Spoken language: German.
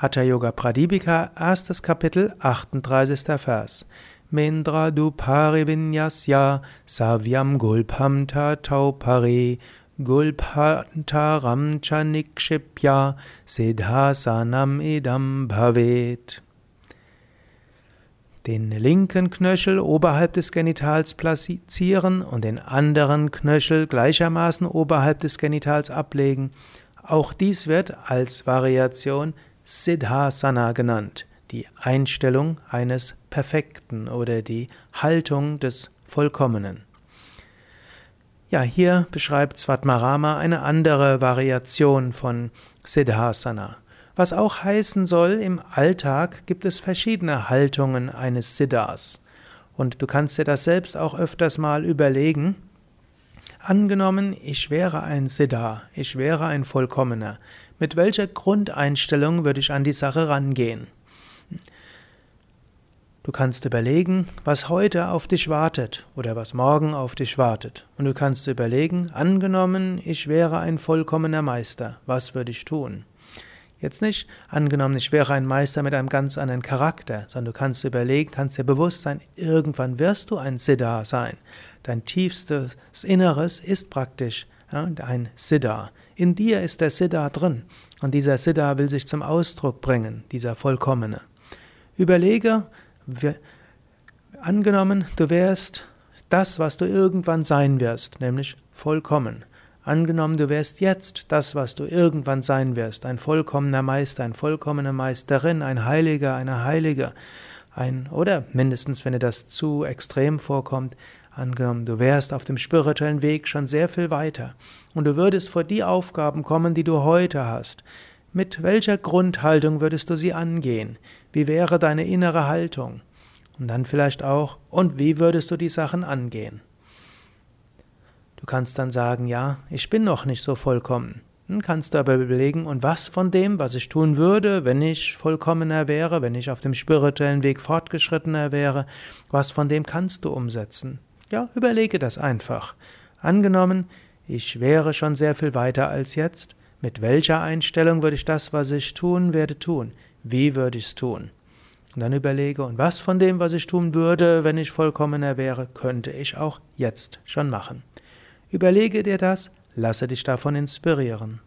Hatha Yoga Pradipika, erstes Kapitel, 38. Vers. Mendra du parivinyasya savyam gulpam taupari gulpantaram chanikshipya siddhasanam idam bhavet. Den linken Knöchel oberhalb des Genitals platzieren und den anderen Knöchel gleichermaßen oberhalb des Genitals ablegen. Auch dies wird als Variation Siddhasana genannt, die Einstellung eines Perfekten oder die Haltung des Vollkommenen. Ja, hier beschreibt Svatmarama eine andere Variation von Siddhasana. Was auch heißen soll, im Alltag gibt es verschiedene Haltungen eines Siddhas. Und du kannst dir das selbst auch öfters mal überlegen. Angenommen, ich wäre ein Siddha, ich wäre ein Vollkommener. Mit welcher Grundeinstellung würde ich an die Sache rangehen? Du kannst überlegen, was heute auf dich wartet oder was morgen auf dich wartet. Und du kannst überlegen, angenommen, ich wäre ein vollkommener Meister, was würde ich tun? Jetzt nicht angenommen, ich wäre ein Meister mit einem ganz anderen Charakter, sondern du kannst überlegen, kannst dir bewusst sein, irgendwann wirst du ein Siddha sein. Dein tiefstes Inneres ist praktisch ja, ein Siddha. In dir ist der Siddha drin. Und dieser Siddha will sich zum Ausdruck bringen, dieser Vollkommene. Überlege, angenommen, du wärst das, was du irgendwann sein wirst, nämlich vollkommen. Angenommen, du wärst jetzt das, was du irgendwann sein wirst, ein vollkommener Meister, eine vollkommene Meisterin, ein Heiliger, eine Heilige, ein, oder mindestens, wenn dir das zu extrem vorkommt, Angenommen, du wärst auf dem spirituellen Weg schon sehr viel weiter und du würdest vor die Aufgaben kommen, die du heute hast. Mit welcher Grundhaltung würdest du sie angehen? Wie wäre deine innere Haltung? Und dann vielleicht auch, und wie würdest du die Sachen angehen? Du kannst dann sagen, ja, ich bin noch nicht so vollkommen. Dann kannst du aber überlegen, und was von dem, was ich tun würde, wenn ich vollkommener wäre, wenn ich auf dem spirituellen Weg fortgeschrittener wäre, was von dem kannst du umsetzen? Ja, überlege das einfach. Angenommen, ich wäre schon sehr viel weiter als jetzt. Mit welcher Einstellung würde ich das, was ich tun werde, tun? Wie würde ich es tun? Und dann überlege, und was von dem, was ich tun würde, wenn ich vollkommener wäre, könnte ich auch jetzt schon machen. Überlege dir das, lasse dich davon inspirieren.